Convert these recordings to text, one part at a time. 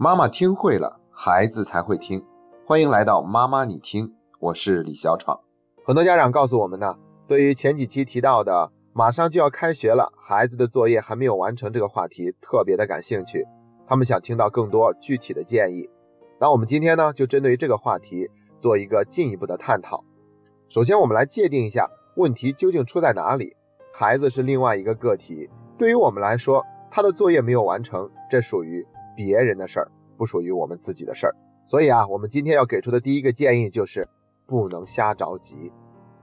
妈妈听会了，孩子才会听。欢迎来到妈妈你听，我是李小闯。很多家长告诉我们呢，对于前几期提到的马上就要开学了，孩子的作业还没有完成这个话题，特别的感兴趣。他们想听到更多具体的建议。那我们今天呢，就针对于这个话题做一个进一步的探讨。首先，我们来界定一下问题究竟出在哪里。孩子是另外一个个体，对于我们来说，他的作业没有完成，这属于。别人的事儿不属于我们自己的事儿，所以啊，我们今天要给出的第一个建议就是不能瞎着急，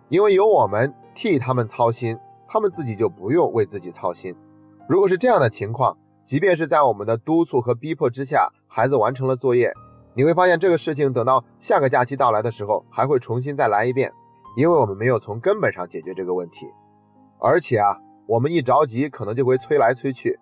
因为有我们替他们操心，他们自己就不用为自己操心。如果是这样的情况，即便是在我们的督促和逼迫之下，孩子完成了作业，你会发现这个事情等到下个假期到来的时候，还会重新再来一遍，因为我们没有从根本上解决这个问题。而且啊，我们一着急，可能就会催来催去，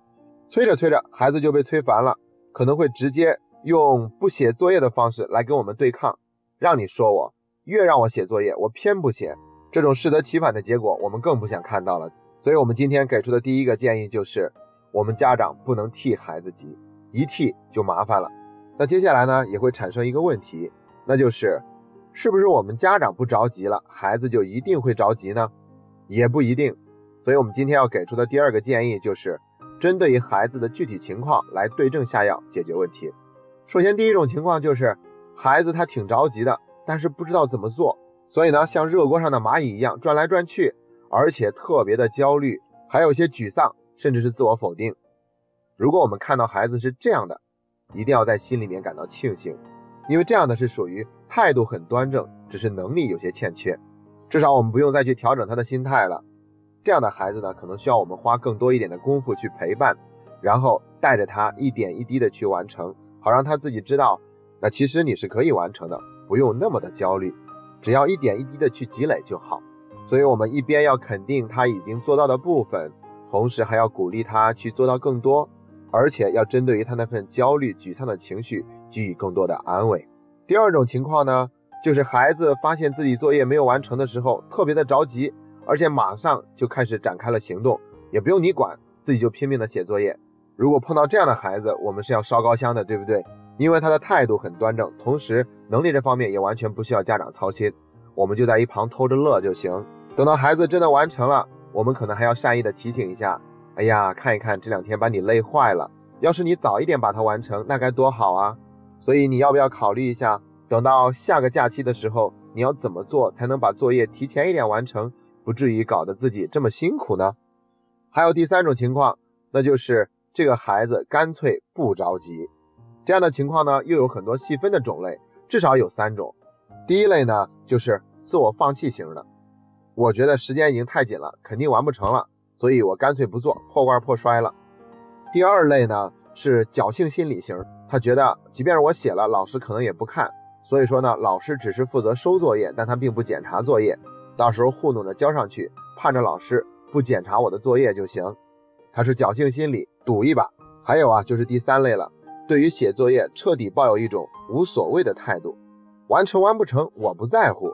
催着催着，孩子就被催烦了。可能会直接用不写作业的方式来跟我们对抗，让你说我越让我写作业，我偏不写，这种适得其反的结果，我们更不想看到了。所以，我们今天给出的第一个建议就是，我们家长不能替孩子急，一替就麻烦了。那接下来呢，也会产生一个问题，那就是是不是我们家长不着急了，孩子就一定会着急呢？也不一定。所以我们今天要给出的第二个建议就是。针对于孩子的具体情况来对症下药解决问题。首先，第一种情况就是孩子他挺着急的，但是不知道怎么做，所以呢，像热锅上的蚂蚁一样转来转去，而且特别的焦虑，还有一些沮丧，甚至是自我否定。如果我们看到孩子是这样的，一定要在心里面感到庆幸，因为这样的是属于态度很端正，只是能力有些欠缺，至少我们不用再去调整他的心态了。这样的孩子呢，可能需要我们花更多一点的功夫去陪伴，然后带着他一点一滴的去完成，好让他自己知道，那其实你是可以完成的，不用那么的焦虑，只要一点一滴的去积累就好。所以，我们一边要肯定他已经做到的部分，同时还要鼓励他去做到更多，而且要针对于他那份焦虑、沮丧的情绪给予更多的安慰。第二种情况呢，就是孩子发现自己作业没有完成的时候，特别的着急。而且马上就开始展开了行动，也不用你管，自己就拼命的写作业。如果碰到这样的孩子，我们是要烧高香的，对不对？因为他的态度很端正，同时能力这方面也完全不需要家长操心，我们就在一旁偷着乐就行。等到孩子真的完成了，我们可能还要善意的提醒一下，哎呀，看一看这两天把你累坏了，要是你早一点把它完成，那该多好啊！所以你要不要考虑一下，等到下个假期的时候，你要怎么做才能把作业提前一点完成？不至于搞得自己这么辛苦呢。还有第三种情况，那就是这个孩子干脆不着急。这样的情况呢，又有很多细分的种类，至少有三种。第一类呢，就是自我放弃型的，我觉得时间已经太紧了，肯定完不成了，所以我干脆不做，破罐破摔了。第二类呢，是侥幸心理型，他觉得即便是我写了，老师可能也不看，所以说呢，老师只是负责收作业，但他并不检查作业。到时候糊弄着交上去，盼着老师不检查我的作业就行。他是侥幸心理，赌一把。还有啊，就是第三类了，对于写作业彻底抱有一种无所谓的态度，完成完不成我不在乎。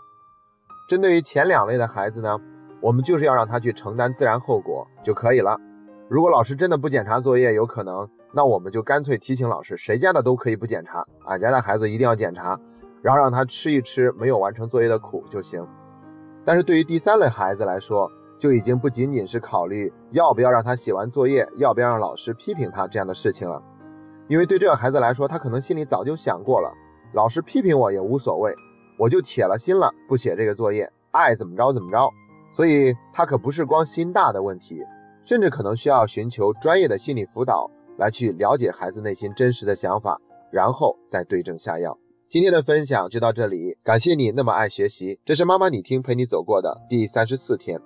针对于前两类的孩子呢，我们就是要让他去承担自然后果就可以了。如果老师真的不检查作业，有可能，那我们就干脆提醒老师，谁家的都可以不检查，俺家的孩子一定要检查，然后让他吃一吃没有完成作业的苦就行。但是对于第三类孩子来说，就已经不仅仅是考虑要不要让他写完作业，要不要让老师批评他这样的事情了。因为对这个孩子来说，他可能心里早就想过了，老师批评我也无所谓，我就铁了心了，不写这个作业，爱怎么着怎么着。所以他可不是光心大的问题，甚至可能需要寻求专业的心理辅导来去了解孩子内心真实的想法，然后再对症下药。今天的分享就到这里，感谢你那么爱学习，这是妈妈你听陪你走过的第三十四天。